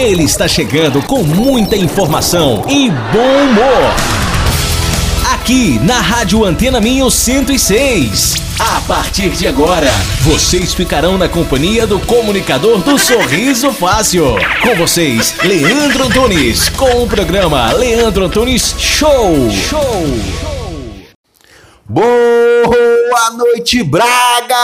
Ele está chegando com muita informação e bom humor. Aqui na Rádio Antena Minho 106. A partir de agora, vocês ficarão na companhia do comunicador do Sorriso Fácil. Com vocês, Leandro Antunes, com o programa Leandro Antunes Show. Show. Boa noite, Braga!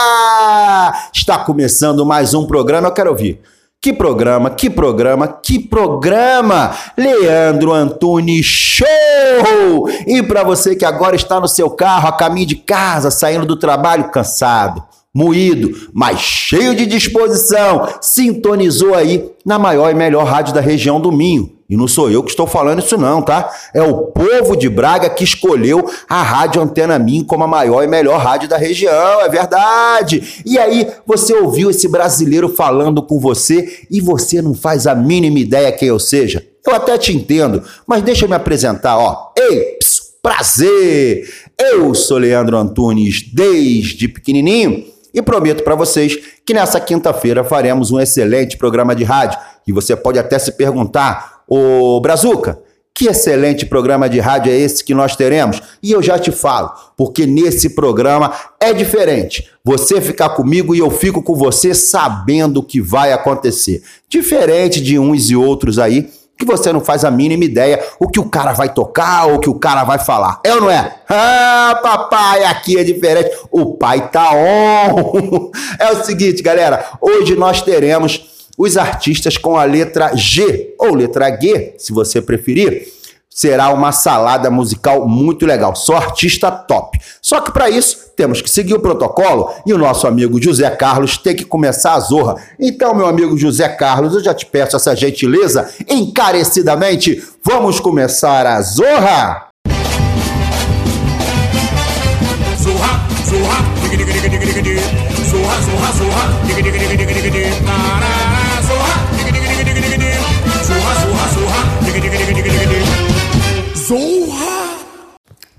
Está começando mais um programa, eu quero ouvir. Que programa, que programa, que programa! Leandro Antunes Show! E para você que agora está no seu carro, a caminho de casa, saindo do trabalho cansado, moído, mas cheio de disposição, sintonizou aí na maior e melhor rádio da região do Minho. E não sou eu que estou falando isso não, tá? É o povo de Braga que escolheu a Rádio Antena Minho como a maior e melhor rádio da região, é verdade. E aí, você ouviu esse brasileiro falando com você e você não faz a mínima ideia quem eu seja? Eu até te entendo, mas deixa eu me apresentar, ó. Ei, prazer! Eu sou Leandro Antunes desde pequenininho e prometo para vocês que nessa quinta-feira faremos um excelente programa de rádio. E você pode até se perguntar Ô Brazuca, que excelente programa de rádio é esse que nós teremos? E eu já te falo, porque nesse programa é diferente. Você ficar comigo e eu fico com você sabendo o que vai acontecer. Diferente de uns e outros aí, que você não faz a mínima ideia o que o cara vai tocar o que o cara vai falar. É ou não é? Ah, papai, aqui é diferente. O pai tá on. É o seguinte, galera, hoje nós teremos os artistas com a letra G ou letra G, se você preferir. Será uma salada musical muito legal, só artista top. Só que para isso temos que seguir o protocolo e o nosso amigo José Carlos tem que começar a zorra. Então, meu amigo José Carlos, eu já te peço essa gentileza encarecidamente. Vamos começar a zorra! Zorra, zorra, zorra, zorra, zorra, Zorra!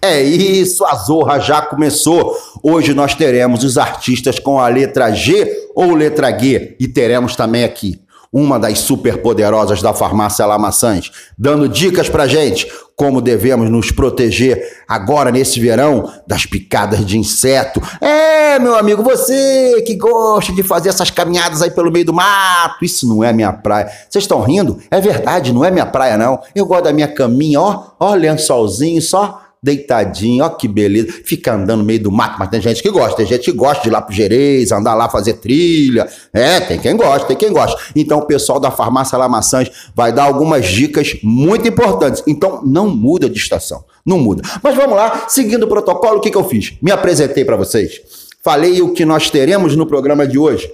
É isso, a Zorra já começou. Hoje nós teremos os artistas com a letra G ou letra G e teremos também aqui uma das superpoderosas da farmácia Lamaçãs, dando dicas pra gente como devemos nos proteger agora nesse verão das picadas de inseto. É, meu amigo, você que gosta de fazer essas caminhadas aí pelo meio do mato, isso não é minha praia. Vocês estão rindo? É verdade, não é minha praia não. Eu gosto da minha caminha, ó, ó, lençolzinho, só deitadinho, ó que beleza, fica andando no meio do mato, mas tem gente que gosta, tem gente que gosta de ir lá pro Gerês, andar lá fazer trilha, é, tem quem gosta, tem quem gosta. Então o pessoal da farmácia Lamaçãs vai dar algumas dicas muito importantes, então não muda de estação, não muda. Mas vamos lá, seguindo o protocolo, o que, que eu fiz? Me apresentei para vocês, falei o que nós teremos no programa de hoje,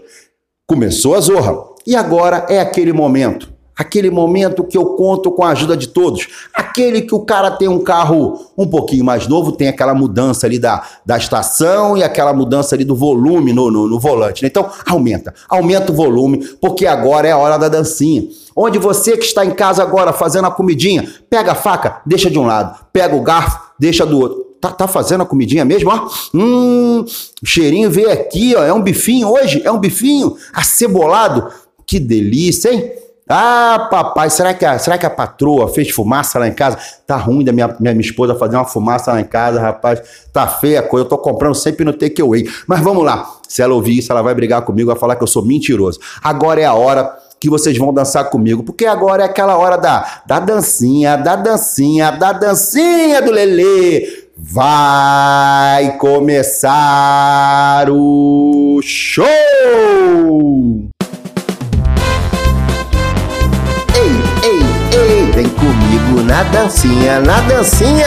começou a zorra, e agora é aquele momento Aquele momento que eu conto com a ajuda de todos. Aquele que o cara tem um carro um pouquinho mais novo, tem aquela mudança ali da, da estação e aquela mudança ali do volume no, no, no volante. Né? Então, aumenta. Aumenta o volume, porque agora é a hora da dancinha. Onde você que está em casa agora fazendo a comidinha, pega a faca, deixa de um lado. Pega o garfo, deixa do outro. Tá, tá fazendo a comidinha mesmo, ó? Hum, o cheirinho veio aqui, ó. É um bifinho hoje, é um bifinho acebolado. Que delícia, hein? Ah, papai, será que, a, será que a patroa fez fumaça lá em casa? Tá ruim da minha, minha, minha esposa fazer uma fumaça lá em casa, rapaz. Tá feia a coisa. Eu tô comprando sempre no takeaway. Mas vamos lá. Se ela ouvir isso, ela vai brigar comigo, vai falar que eu sou mentiroso. Agora é a hora que vocês vão dançar comigo, porque agora é aquela hora da, da dancinha, da dancinha, da dancinha do Lelê. Vai começar o show! Vem comigo na dancinha, na dancinha!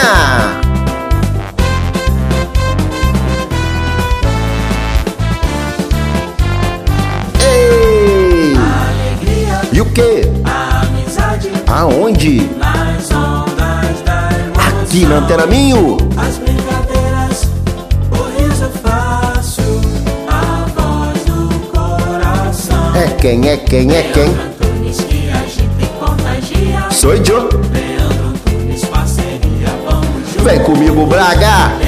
Ei! Alegria, e o que? Amizade, Aonde? Nas ondas da emoção, Aqui na Antena Minho! As brincadeiras, o riso fácil, a voz do coração. É quem, é quem, é quem? Sou eu. Vem comigo, Braga.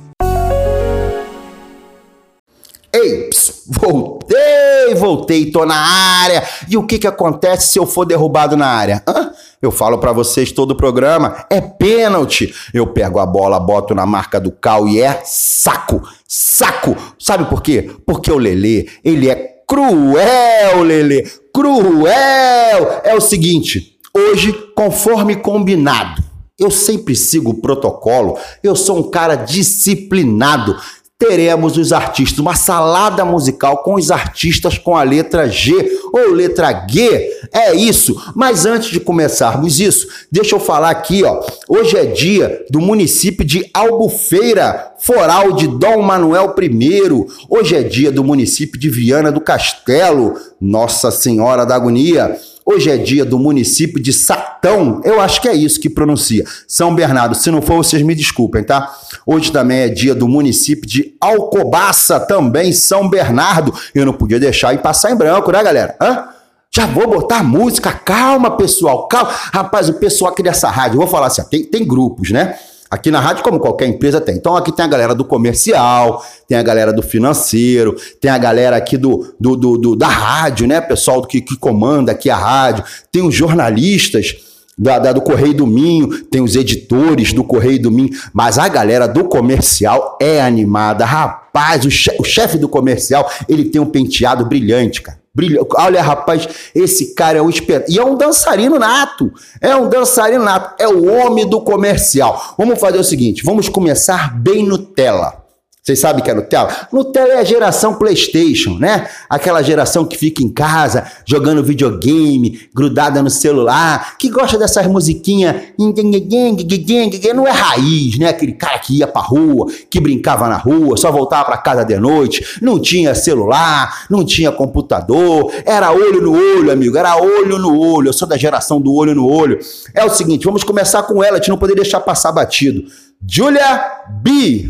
Ei, ps, voltei, voltei, tô na área. E o que que acontece se eu for derrubado na área? Hã? Eu falo para vocês todo o programa, é pênalti. Eu pego a bola, boto na marca do cal e é saco, saco. Sabe por quê? Porque o Lelê, ele é cruel, Lelê, cruel. É o seguinte, hoje, conforme combinado, eu sempre sigo o protocolo, eu sou um cara disciplinado teremos os artistas, uma salada musical com os artistas com a letra G ou letra G. É isso. Mas antes de começarmos isso, deixa eu falar aqui, ó. Hoje é dia do município de Albufeira, foral de Dom Manuel I. Hoje é dia do município de Viana do Castelo, Nossa Senhora da Agonia. Hoje é dia do município de Satão. Eu acho que é isso que pronuncia. São Bernardo. Se não for, vocês me desculpem, tá? Hoje também é dia do município de Alcobaça, também São Bernardo. Eu não podia deixar e passar em branco, né, galera? Hã? Já vou botar música. Calma, pessoal. Calma. Rapaz, o pessoal aqui dessa rádio, vou falar assim, tem, tem grupos, né? Aqui na rádio, como qualquer empresa tem. Então aqui tem a galera do comercial, tem a galera do financeiro, tem a galera aqui do, do, do, do da rádio, né? Pessoal que, que comanda aqui a rádio, tem os jornalistas. Da, da, do Correio do Minho, tem os editores do Correio do Minho, mas a galera do comercial é animada. Rapaz, o, che o chefe do comercial, ele tem um penteado brilhante, cara. Olha, rapaz, esse cara é um espetáculo. E é um dançarino nato. É um dançarino nato. É o homem do comercial. Vamos fazer o seguinte: vamos começar bem Nutella. Vocês sabem que é Nutella? Nutella é a geração PlayStation, né? Aquela geração que fica em casa jogando videogame, grudada no celular, que gosta dessas musiquinhas. Não é raiz, né? Aquele cara que ia pra rua, que brincava na rua, só voltava pra casa de noite, não tinha celular, não tinha computador, era olho no olho, amigo, era olho no olho. Eu sou da geração do olho no olho. É o seguinte, vamos começar com ela, a gente não poder deixar passar batido. Julia B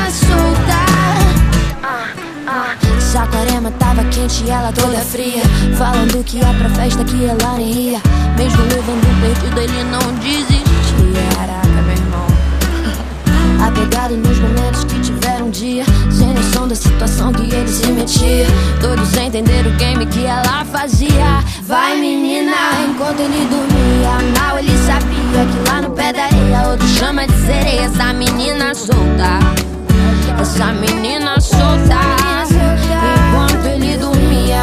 Saquarema tava quente e ela toda fria. Falando que ia pra festa que ela nem ia. Mesmo levando perdido, ele não desistiu. Caraca, meu irmão. Apegado nos momentos que tiveram um dia. Sem noção da situação que ele se metia. Todos sem entender o game que ela fazia. Vai, menina, enquanto ele dormia. Mal ele sabia que lá no pé da areia. Outro chama de sereia. Essa menina solta. Essa menina solta.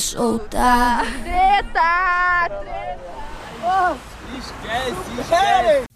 soltar. Treta! Treta! Oh. Esquece, esquece!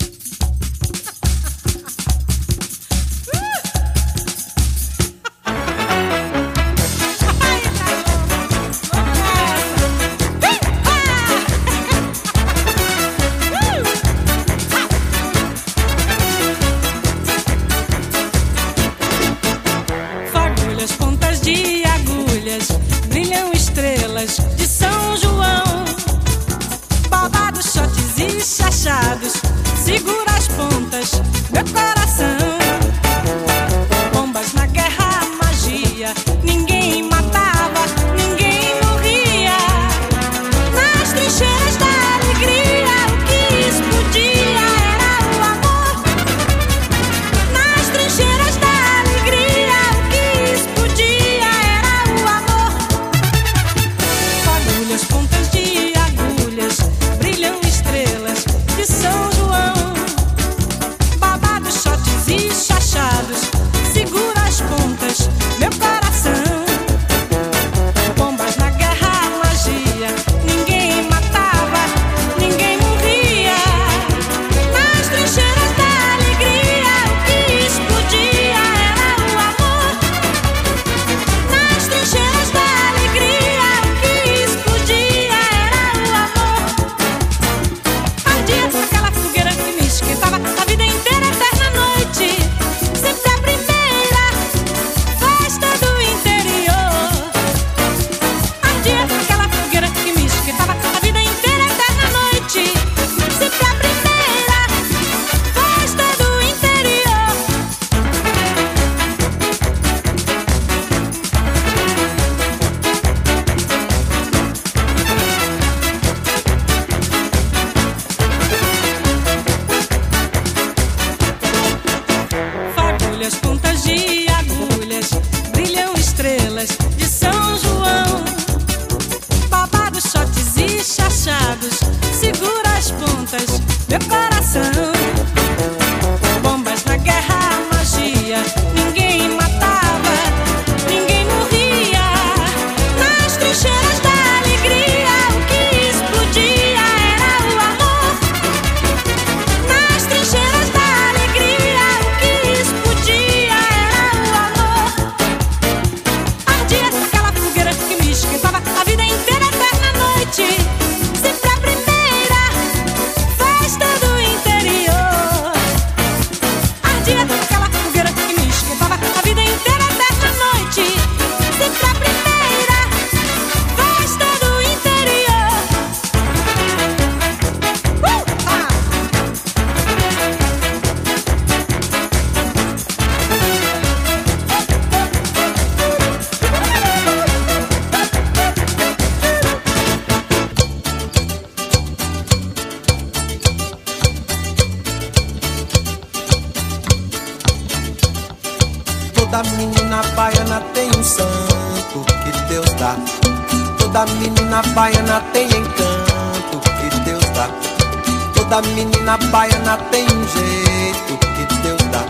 Toda menina baiana tem um jeito que Deus dá.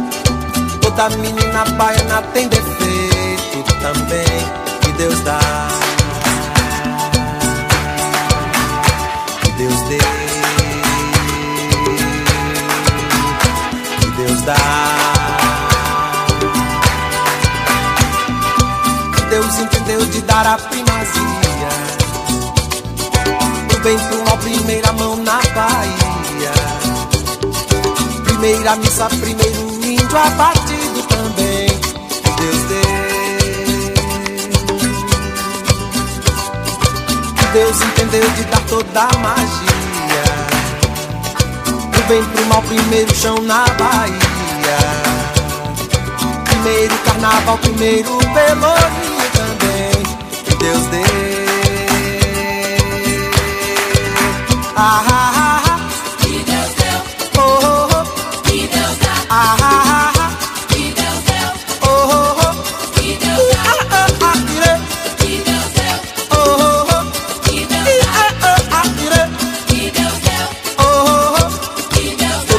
Toda menina baiana tem defeito também que Deus dá. Que Deus dê. Que Deus dá. Que Deus entendeu de dar a primazia. Pro bem, pro mal, primeira mão na Bahia primeira missa, primeiro índio abatido também. Deus deu. Deus entendeu de dar toda a magia. Do bem pro mal, primeiro chão na Bahia. Primeiro carnaval, primeiro pelourinho também. Deus deu. Ah, ah,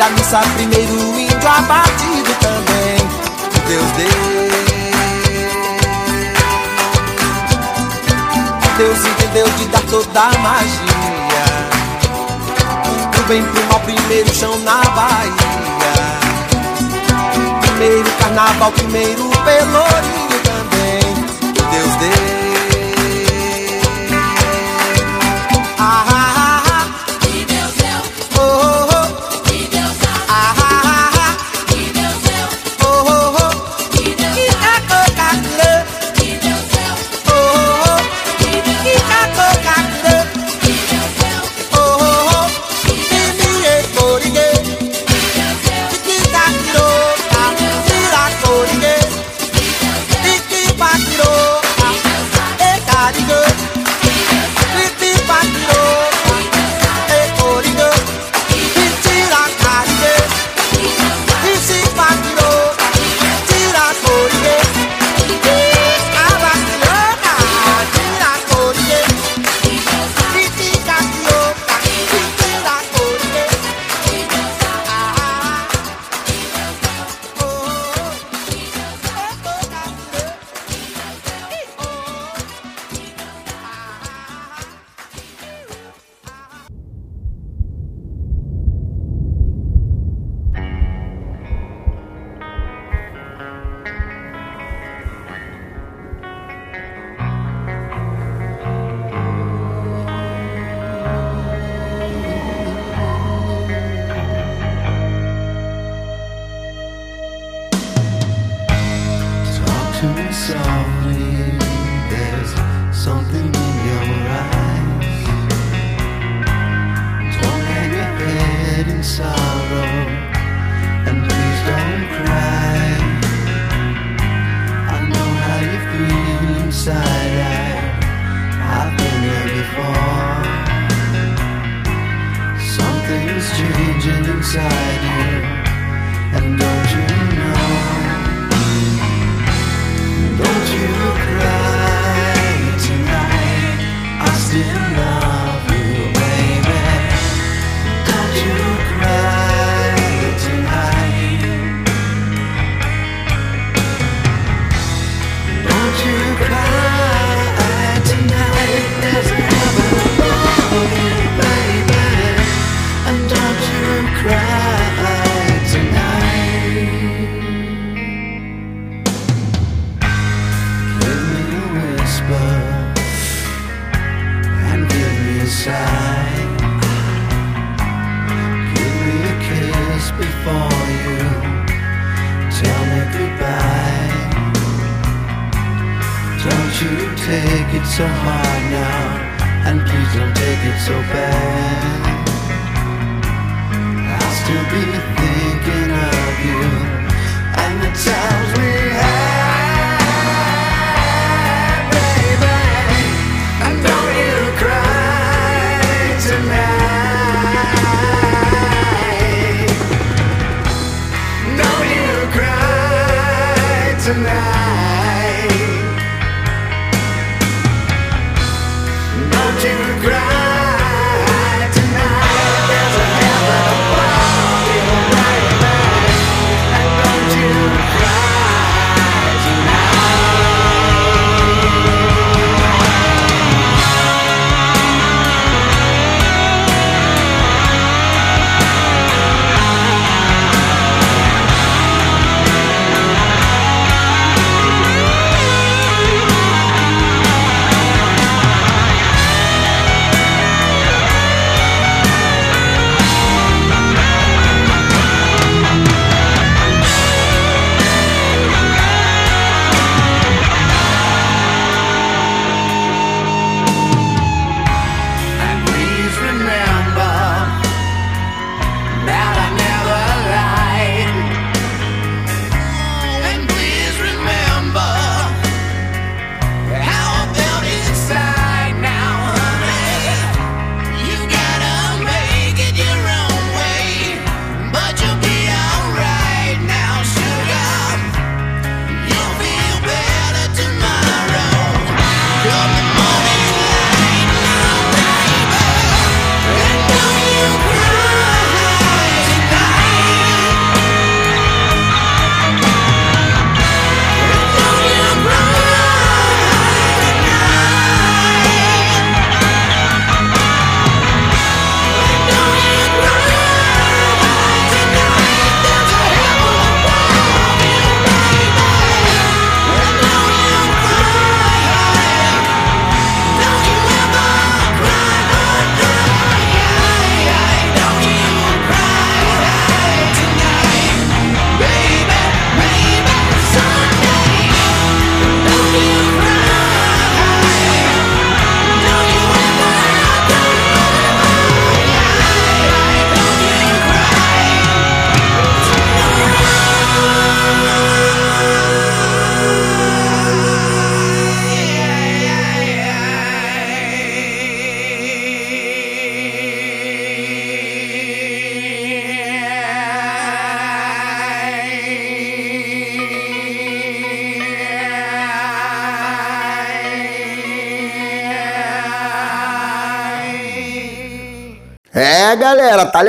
primeira missa, primeiro índio abatido também. Deus deu. Deus entendeu de dar toda a magia. Do bem pro mal, primeiro chão na Bahia. Primeiro carnaval, primeiro pelourinho também. Deus deu.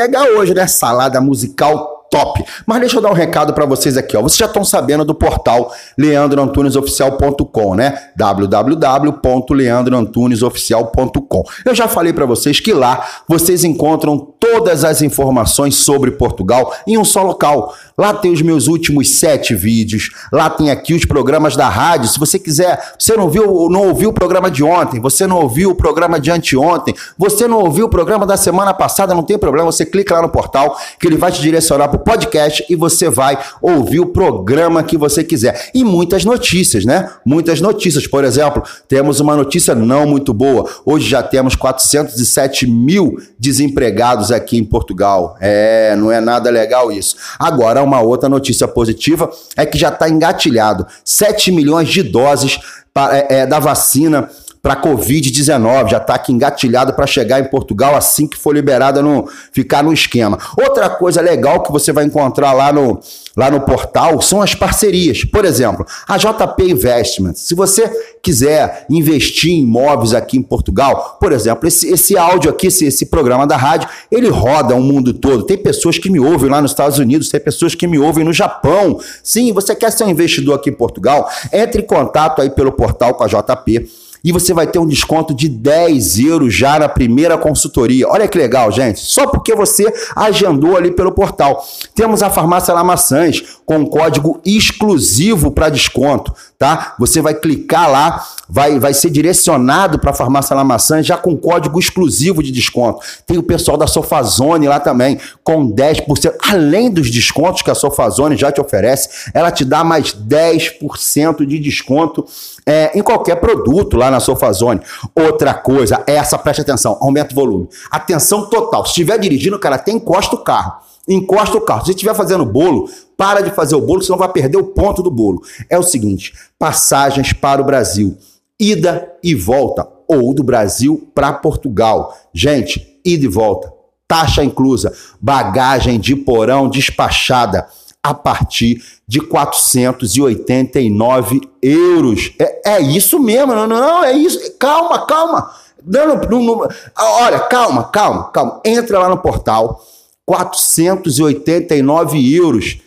Legal hoje, né? Salada musical top. Mas deixa eu dar um recado para vocês aqui, ó. Vocês já estão sabendo do portal leandroantunesoficial.com, né? www.leandroantunesoficial.com. Eu já falei para vocês que lá vocês encontram todas as informações sobre Portugal em um só local. Lá tem os meus últimos sete vídeos, lá tem aqui os programas da rádio. Se você quiser, você não viu, não ouviu o programa de ontem, você não ouviu o programa de anteontem, você não ouviu o programa da semana passada, não tem problema, você clica lá no portal que ele vai te direcionar para podcast e você vai ouvir o programa que você quiser. E muitas notícias, né? Muitas notícias. Por exemplo, temos uma notícia não muito boa. Hoje já temos 407 mil desempregados aqui em Portugal. É, não é nada legal isso. Agora, uma outra notícia positiva é que já está engatilhado 7 milhões de doses é, é, da vacina para Covid-19, já está aqui engatilhado para chegar em Portugal assim que for liberada, no, ficar no esquema. Outra coisa legal que você vai encontrar lá no, lá no portal são as parcerias. Por exemplo, a JP Investments. Se você quiser investir em imóveis aqui em Portugal, por exemplo, esse, esse áudio aqui, esse, esse programa da rádio, ele roda o mundo todo. Tem pessoas que me ouvem lá nos Estados Unidos, tem pessoas que me ouvem no Japão. Sim, você quer ser um investidor aqui em Portugal? Entre em contato aí pelo portal com a JP e você vai ter um desconto de 10 euros já na primeira consultoria. Olha que legal, gente. Só porque você agendou ali pelo portal. Temos a Farmácia Lamaçãs com um código exclusivo para desconto, tá? Você vai clicar lá, vai, vai ser direcionado para a Farmácia Lamaçãs já com código exclusivo de desconto. Tem o pessoal da Sofazone lá também com 10%. Além dos descontos que a Sofazone já te oferece, ela te dá mais 10% de desconto é, em qualquer produto lá na Sofazone. Outra coisa, essa, preste atenção, aumenta o volume. Atenção total. Se estiver dirigindo, cara, tem encosta o carro. Encosta o carro. Se estiver fazendo bolo, para de fazer o bolo, senão vai perder o ponto do bolo. É o seguinte: passagens para o Brasil. Ida e volta. Ou do Brasil para Portugal. Gente, ida e volta. Taxa inclusa. Bagagem de porão despachada a partir de 489 euros. É, é isso mesmo, não, não, é isso. Calma, calma. Não, não, não, olha, calma, calma, calma. Entra lá no portal, 489 euros.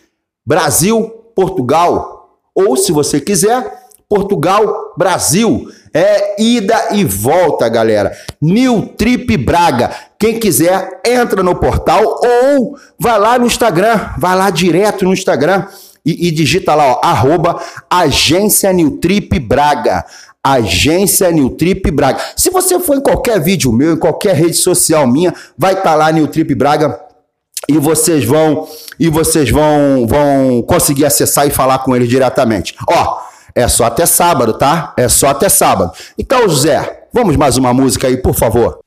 Brasil, Portugal. Ou, se você quiser, Portugal, Brasil. É ida e volta, galera. New Trip Braga. Quem quiser, entra no portal ou vai lá no Instagram, vai lá direto no Instagram e, e digita lá, ó, arroba Agência Newtrip Braga. Agência Newtrip Braga. Se você for em qualquer vídeo meu, em qualquer rede social minha, vai estar tá lá Newtrip Braga e vocês vão e vocês vão vão conseguir acessar e falar com eles diretamente. Ó, é só até sábado, tá? É só até sábado. Então, José, vamos mais uma música aí, por favor.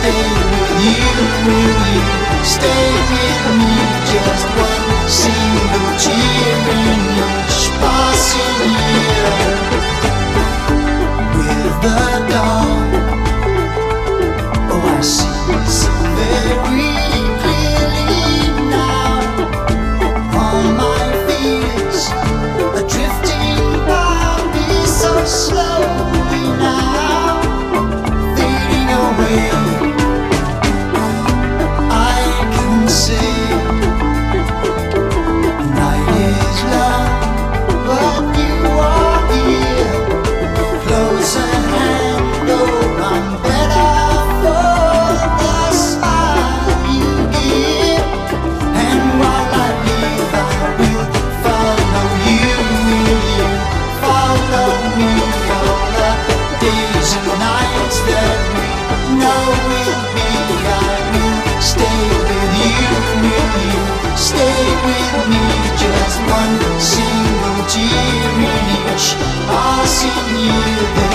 stay with you? Will you stay with me just one single cheer? watching you.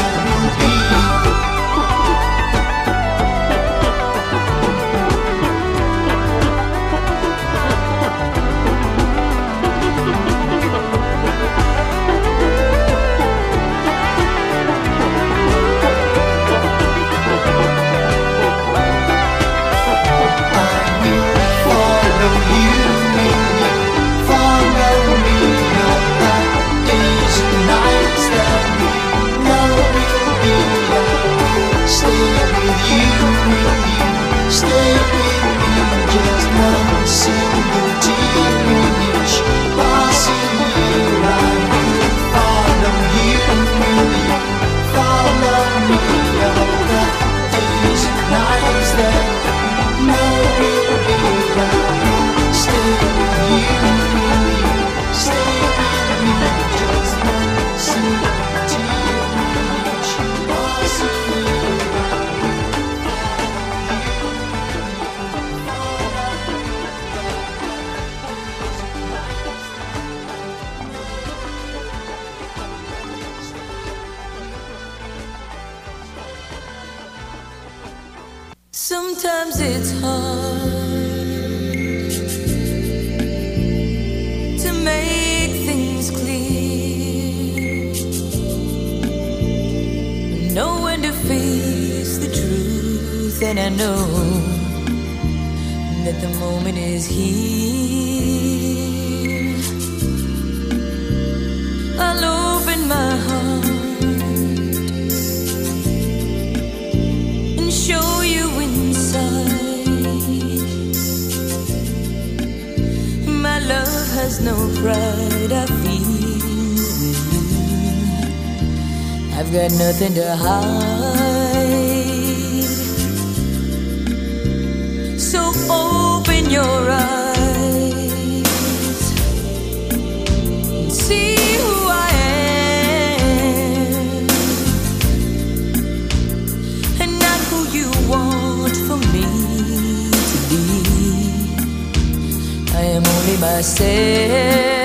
Myself,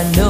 I know.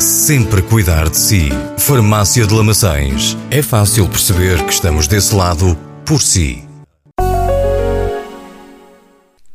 sempre cuidar de si. Farmácia de Lamaçães. É fácil perceber que estamos desse lado por si.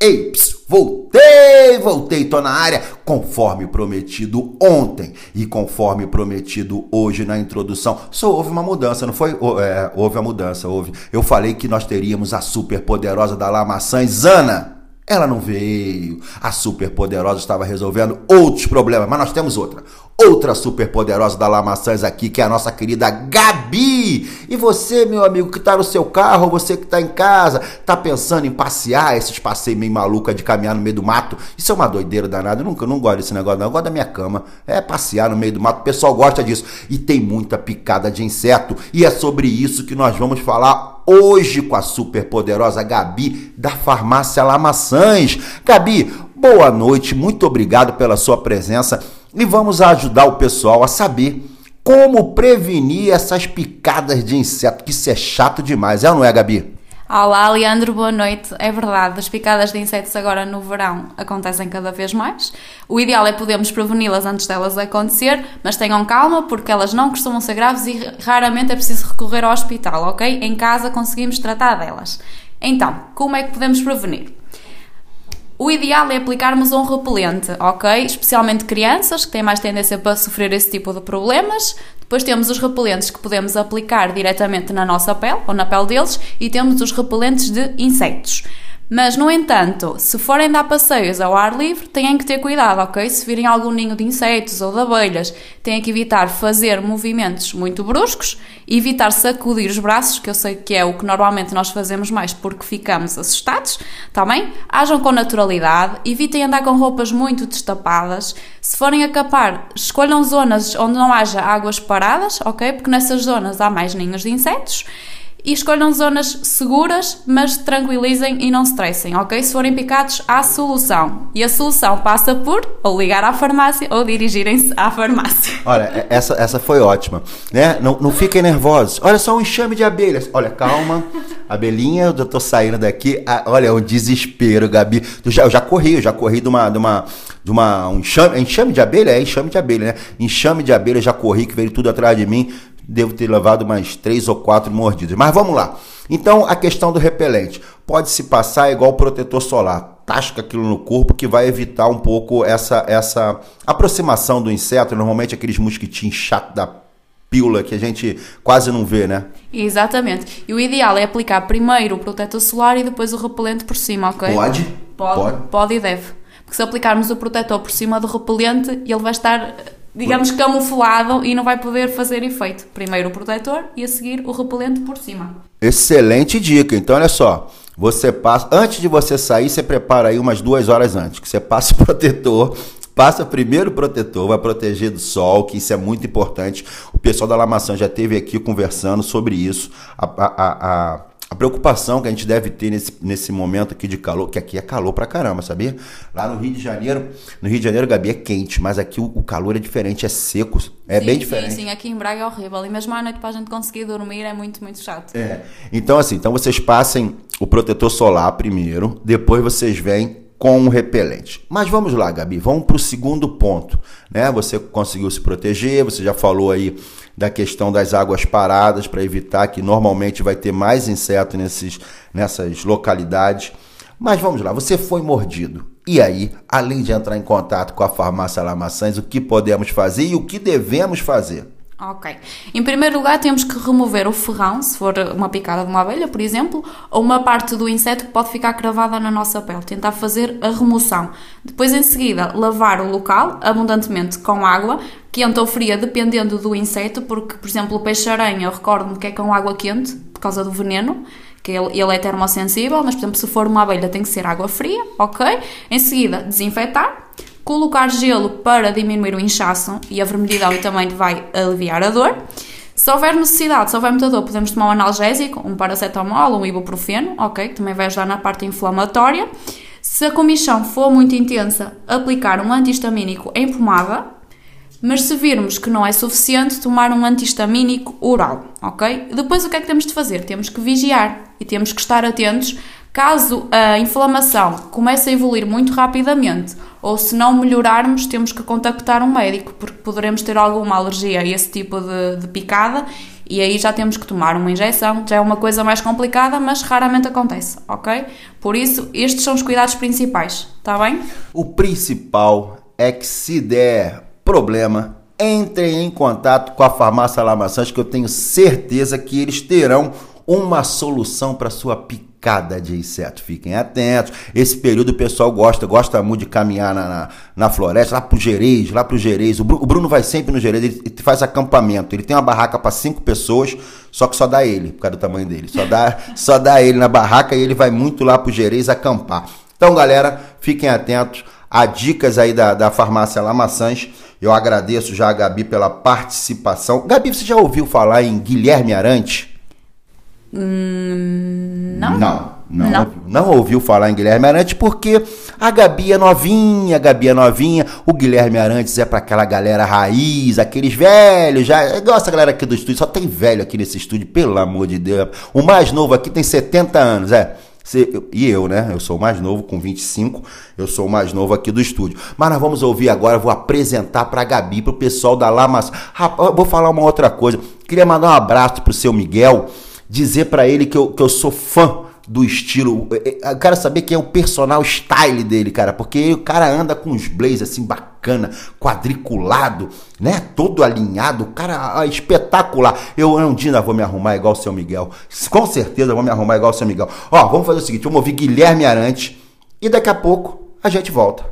Ei, ps, voltei, voltei, tô na área, conforme prometido ontem e conforme prometido hoje na introdução. Só houve uma mudança, não foi? É, houve a mudança, houve. Eu falei que nós teríamos a super poderosa da Lamaçãs, Ana. Ela não veio. A super poderosa estava resolvendo outros problemas, mas nós temos outra. Outra super poderosa da Lamaçãs aqui, que é a nossa querida Gabi. E você, meu amigo, que tá no seu carro, você que tá em casa, tá pensando em passear, esses passeios meio maluca de caminhar no meio do mato. Isso é uma doideira danada. Eu nunca não gosto desse negócio, não. Eu gosto da minha cama. É passear no meio do mato. O pessoal gosta disso. E tem muita picada de inseto. E é sobre isso que nós vamos falar hoje com a super poderosa Gabi da Farmácia Lamaçãs. Gabi, boa noite, muito obrigado pela sua presença e vamos ajudar o pessoal a saber como prevenir essas picadas de inseto, que isso é chato demais, é ou não é, Gabi? Olá, Leandro, boa noite. É verdade, as picadas de insetos agora no verão acontecem cada vez mais. O ideal é podermos preveni-las antes delas acontecer, mas tenham calma porque elas não costumam ser graves e raramente é preciso recorrer ao hospital, ok? Em casa conseguimos tratar delas. Então, como é que podemos prevenir? O ideal é aplicarmos um repelente, ok? Especialmente crianças que têm mais tendência para sofrer esse tipo de problemas. Depois temos os repelentes que podemos aplicar diretamente na nossa pele ou na pele deles e temos os repelentes de insetos. Mas, no entanto, se forem dar passeios ao ar livre, têm que ter cuidado, ok? Se virem algum ninho de insetos ou de abelhas, têm que evitar fazer movimentos muito bruscos, evitar sacudir os braços, que eu sei que é o que normalmente nós fazemos mais porque ficamos assustados, tá bem? Ajam com naturalidade, evitem andar com roupas muito destapadas. Se forem acapar, escolham zonas onde não haja águas paradas, ok? Porque nessas zonas há mais ninhos de insetos e escolham zonas seguras, mas tranquilizem e não stressem, ok? Se forem picados, há solução. E a solução passa por ou ligar à farmácia ou dirigirem-se à farmácia. Olha, essa, essa foi ótima, né? Não, não fiquem nervosos. Olha só um enxame de abelhas. Olha, calma. Abelhinha, eu tô saindo daqui. Ah, olha, é um desespero, Gabi. Eu já, eu já corri, eu já corri de uma, de uma, de uma um enxame, enxame de abelha? É enxame de abelha, né? Enxame de abelha, já corri, que veio tudo atrás de mim devo ter levado mais três ou quatro mordidas. Mas vamos lá. Então, a questão do repelente. Pode se passar igual protetor solar. Tasca aquilo no corpo que vai evitar um pouco essa, essa aproximação do inseto. Normalmente aqueles mosquitinhos chatos da pílula que a gente quase não vê, né? Exatamente. E o ideal é aplicar primeiro o protetor solar e depois o repelente por cima, ok? Pode? Pode, Pode. pode e deve. Porque se aplicarmos o protetor por cima do repelente, ele vai estar, digamos, camuflado e não vai poder fazer efeito. Primeiro o protetor e a seguir o repelente por cima. Excelente dica. Então, olha só. Você passa. Antes de você sair, você prepara aí umas duas horas antes. Que você passa o protetor. Passa primeiro o protetor, vai proteger do sol, que isso é muito importante. O pessoal da Lamaçã já esteve aqui conversando sobre isso. A, a, a, a preocupação que a gente deve ter nesse, nesse momento aqui de calor, que aqui é calor pra caramba, sabia? Lá no Rio de Janeiro, no Rio de Janeiro, Gabi, é quente, mas aqui o, o calor é diferente, é seco, é sim, bem sim, diferente. Sim, aqui em Braga é horrível. E mesmo à noite para a gente conseguir dormir é muito, muito chato. É. Então, assim, então vocês passem o protetor solar primeiro, depois vocês vêm com o repelente. Mas vamos lá, Gabi, vamos para o segundo ponto. Né? Você conseguiu se proteger, você já falou aí da questão das águas paradas para evitar que normalmente vai ter mais inseto nesses, nessas localidades. Mas vamos lá, você foi mordido. E aí, além de entrar em contato com a farmácia Lamaçãs, o que podemos fazer e o que devemos fazer? Ok. Em primeiro lugar, temos que remover o ferrão, se for uma picada de uma abelha, por exemplo, ou uma parte do inseto que pode ficar cravada na nossa pele. Tentar fazer a remoção. Depois, em seguida, lavar o local abundantemente com água, quente ou fria, dependendo do inseto, porque, por exemplo, o peixe-aranha, eu recordo-me que é com água quente, por causa do veneno, que ele, ele é termossensível, mas, por exemplo, se for uma abelha, tem que ser água fria, ok? Em seguida, desinfetar. Colocar gelo para diminuir o inchaço e a vermelhidão e também vai aliviar a dor. Se houver necessidade, se houver muita dor, podemos tomar um analgésico, um paracetamol, um ibuprofeno, ok? Que também vai ajudar na parte inflamatória. Se a comichão for muito intensa, aplicar um antihistamínico em pomada, mas se virmos que não é suficiente, tomar um antihistamínico oral, ok? Depois o que é que temos de fazer? Temos que vigiar e temos que estar atentos caso a inflamação comece a evoluir muito rapidamente ou se não melhorarmos, temos que contactar um médico porque poderemos ter alguma alergia a esse tipo de, de picada e aí já temos que tomar uma injeção, já é uma coisa mais complicada, mas raramente acontece, ok? Por isso, estes são os cuidados principais, está bem? O principal é que se der problema, entrem em contato com a farmácia Lamaçãs, que eu tenho certeza que eles terão uma solução para sua picada de inseto. Fiquem atentos. Esse período o pessoal gosta, gosta muito de caminhar na, na, na floresta, lá pro Gerês, lá pro Gerês. O, Bru- o Bruno vai sempre no Gerês, ele, ele faz acampamento. Ele tem uma barraca para cinco pessoas, só que só dá ele, por causa do tamanho dele. Só dá, só dá ele na barraca e ele vai muito lá pro Gerês acampar. Então, galera, fiquem atentos a dicas aí da, da farmácia Lamaçãs. Eu agradeço já a Gabi pela participação. Gabi, você já ouviu falar em Guilherme Arante? Não? Não, não, Não. ouviu. Não ouviu falar em Guilherme Arantes porque a Gabi é novinha, a Gabi é novinha. O Guilherme Arantes é pra aquela galera raiz, aqueles velhos, já. É igual essa galera aqui do estúdio, só tem velho aqui nesse estúdio, pelo amor de Deus. O mais novo aqui tem 70 anos, é. E eu, né? Eu sou o mais novo, com 25. Eu sou o mais novo aqui do estúdio. Mas nós vamos ouvir agora, vou apresentar pra Gabi, pro pessoal da Lamas. Rapaz, eu vou falar uma outra coisa. Queria mandar um abraço pro seu Miguel, dizer pra ele que eu, que eu sou fã do estilo. Eu quero saber quem é o personal style dele, cara, porque o cara anda com uns blazers assim bacana, quadriculado, né? Todo alinhado, cara ah, espetacular. Eu um dia vou me arrumar igual o seu Miguel. Com certeza vou me arrumar igual o seu Miguel. Ó, vamos fazer o seguinte, vamos ouvir Guilherme Arante e daqui a pouco a gente volta.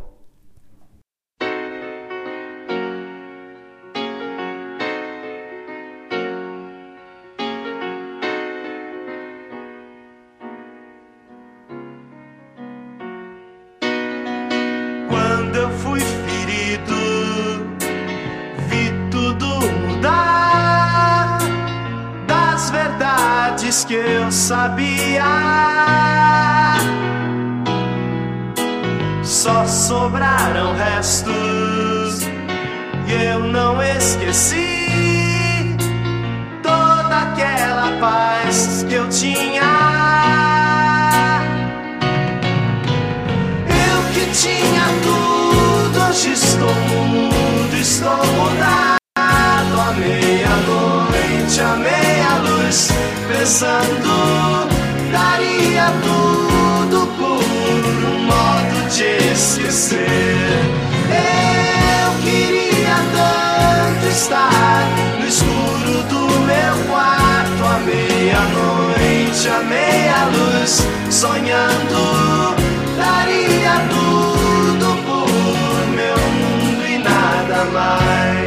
E eu não esqueci toda aquela paz que eu tinha. Eu que tinha tudo, hoje estou mudo, estou mudado. À meia-noite, à meia-luz, pensando, daria tudo por um modo de esquecer. Meia-noite, à meia-luz, sonhando daria tudo por meu mundo e nada mais.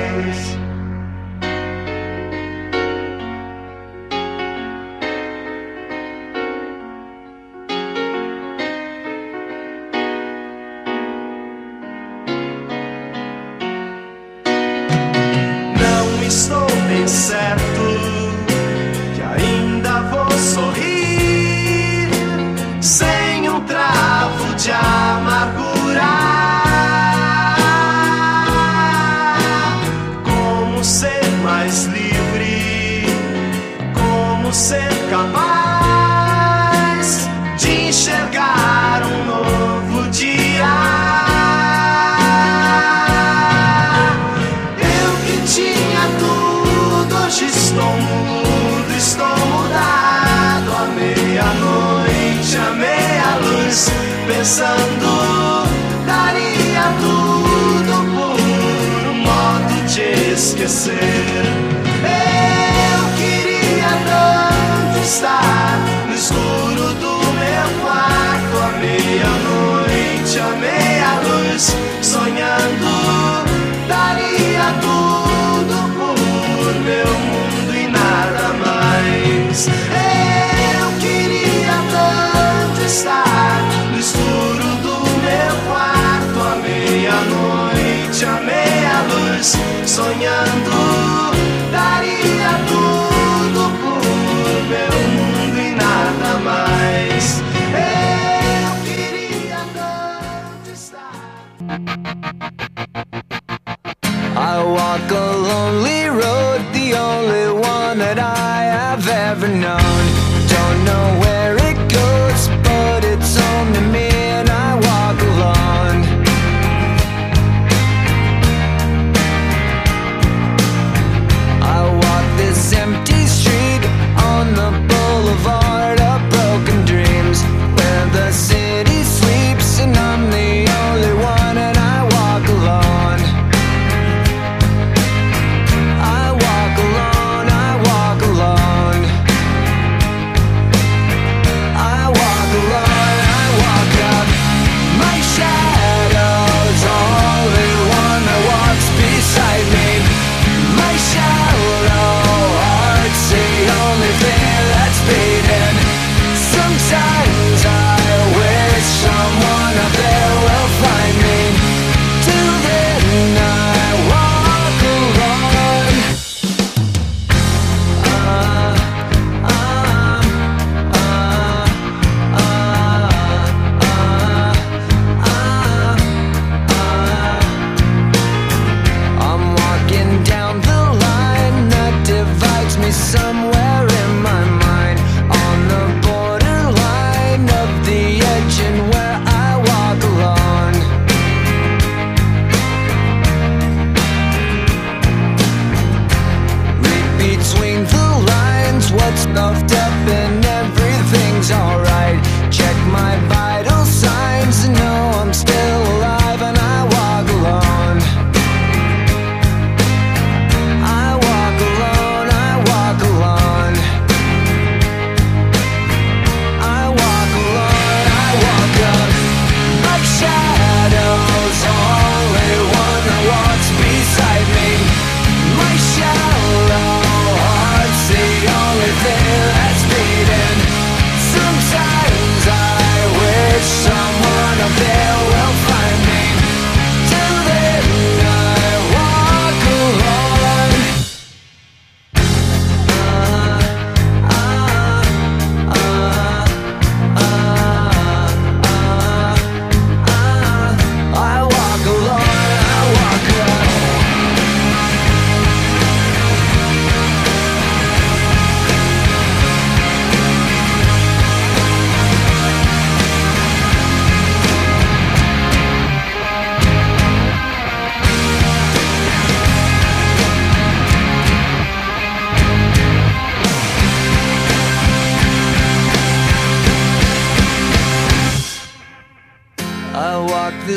Pensando, daria tudo por um modo de esquecer. sonhando. Daria tudo por meu mundo e nada mais. Eu queria tanto estar. I walk a lonely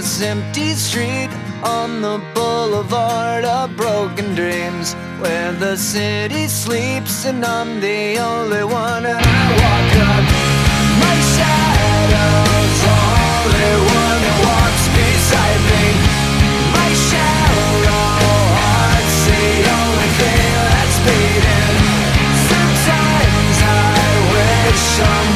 this empty street on the boulevard of broken dreams where the city sleeps and I'm the only one. I walk up my shadow's only one that walks beside me. My shadow heart's the only thing that's beating. Sometimes I wish someone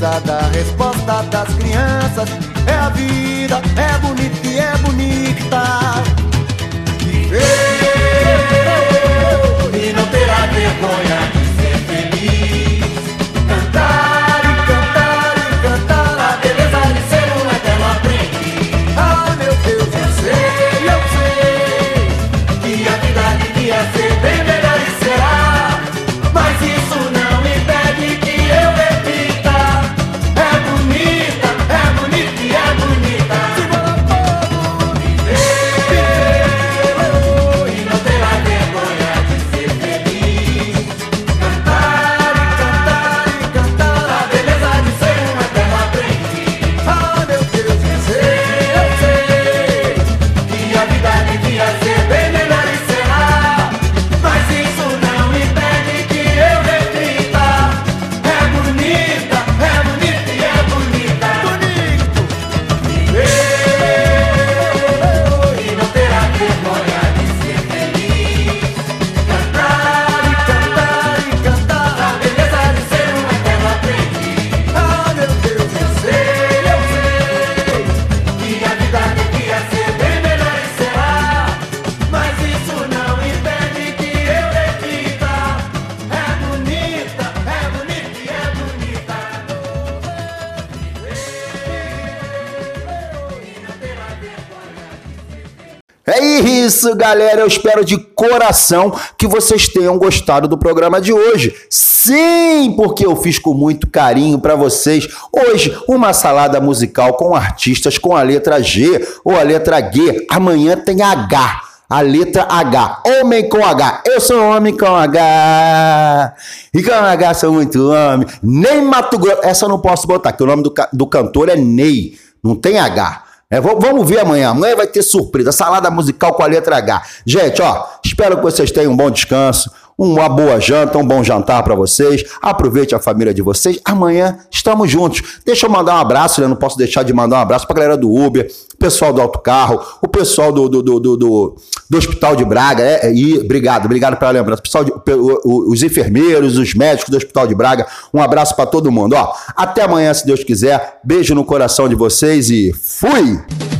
da resposta das crianças. É a vida, é bonita e é bonita. Viver e não terá vergonha isso, galera. Eu espero de coração que vocês tenham gostado do programa de hoje. Sim, porque eu fiz com muito carinho para vocês. Hoje, uma salada musical com artistas com a letra G ou a letra G. Amanhã tem H a letra H. Homem com H. Eu sou homem com H. E com H sou muito homem. Nem Mato Grosso. Essa eu não posso botar, que o nome do, do cantor é Ney. Não tem H. É, vamos ver amanhã. Amanhã vai ter surpresa. Salada musical com a letra H. Gente, ó, espero que vocês tenham um bom descanso, uma boa janta, um bom jantar pra vocês. Aproveite a família de vocês. Amanhã estamos juntos. Deixa eu mandar um abraço, né? Não posso deixar de mandar um abraço pra galera do Uber, pessoal do autocarro, o pessoal do, do, do, do, do- Hospital de Braga. É, é, e obrigado, obrigado pela lembrança. Pessoal de- os enfermeiros, os médicos do Hospital de Braga. Um abraço pra todo mundo. Ó, até amanhã, se Deus quiser. Beijo no coração de vocês e fui!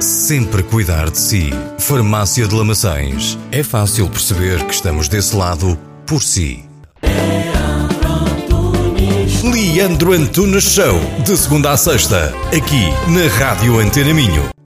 sempre cuidar de si. Farmácia de Lamaçães. É fácil perceber que estamos desse lado por si. Leandro Antunes Show, de segunda a sexta, aqui na Rádio Antena Minho.